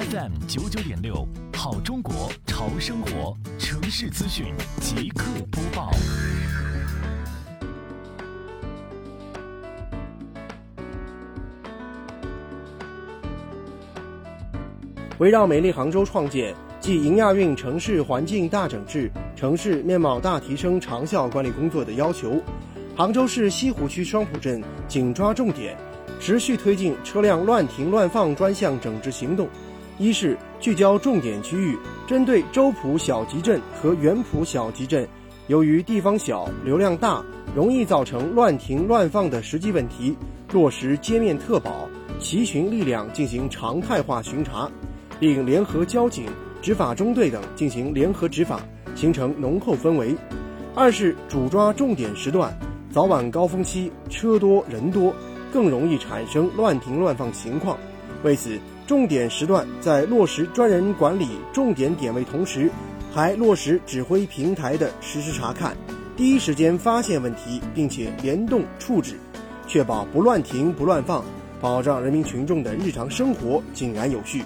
FM 九九点六，好中国潮生活城市资讯即刻播报。围绕美丽杭州创建暨迎亚运城市环境大整治、城市面貌大提升长效管理工作的要求，杭州市西湖区双浦镇紧抓重点，持续推进车辆乱停乱放专项整治行动。一是聚焦重点区域，针对周浦小集镇和原浦小集镇，由于地方小、流量大，容易造成乱停乱放的实际问题，落实街面特保，齐群力量进行常态化巡查。并联合交警、执法中队等进行联合执法，形成浓厚氛围。二是主抓重点时段，早晚高峰期车多人多，更容易产生乱停乱放情况。为此，重点时段在落实专人管理重点点位同时，还落实指挥平台的实时查看，第一时间发现问题，并且联动处置，确保不乱停不乱放，保障人民群众的日常生活井然有序。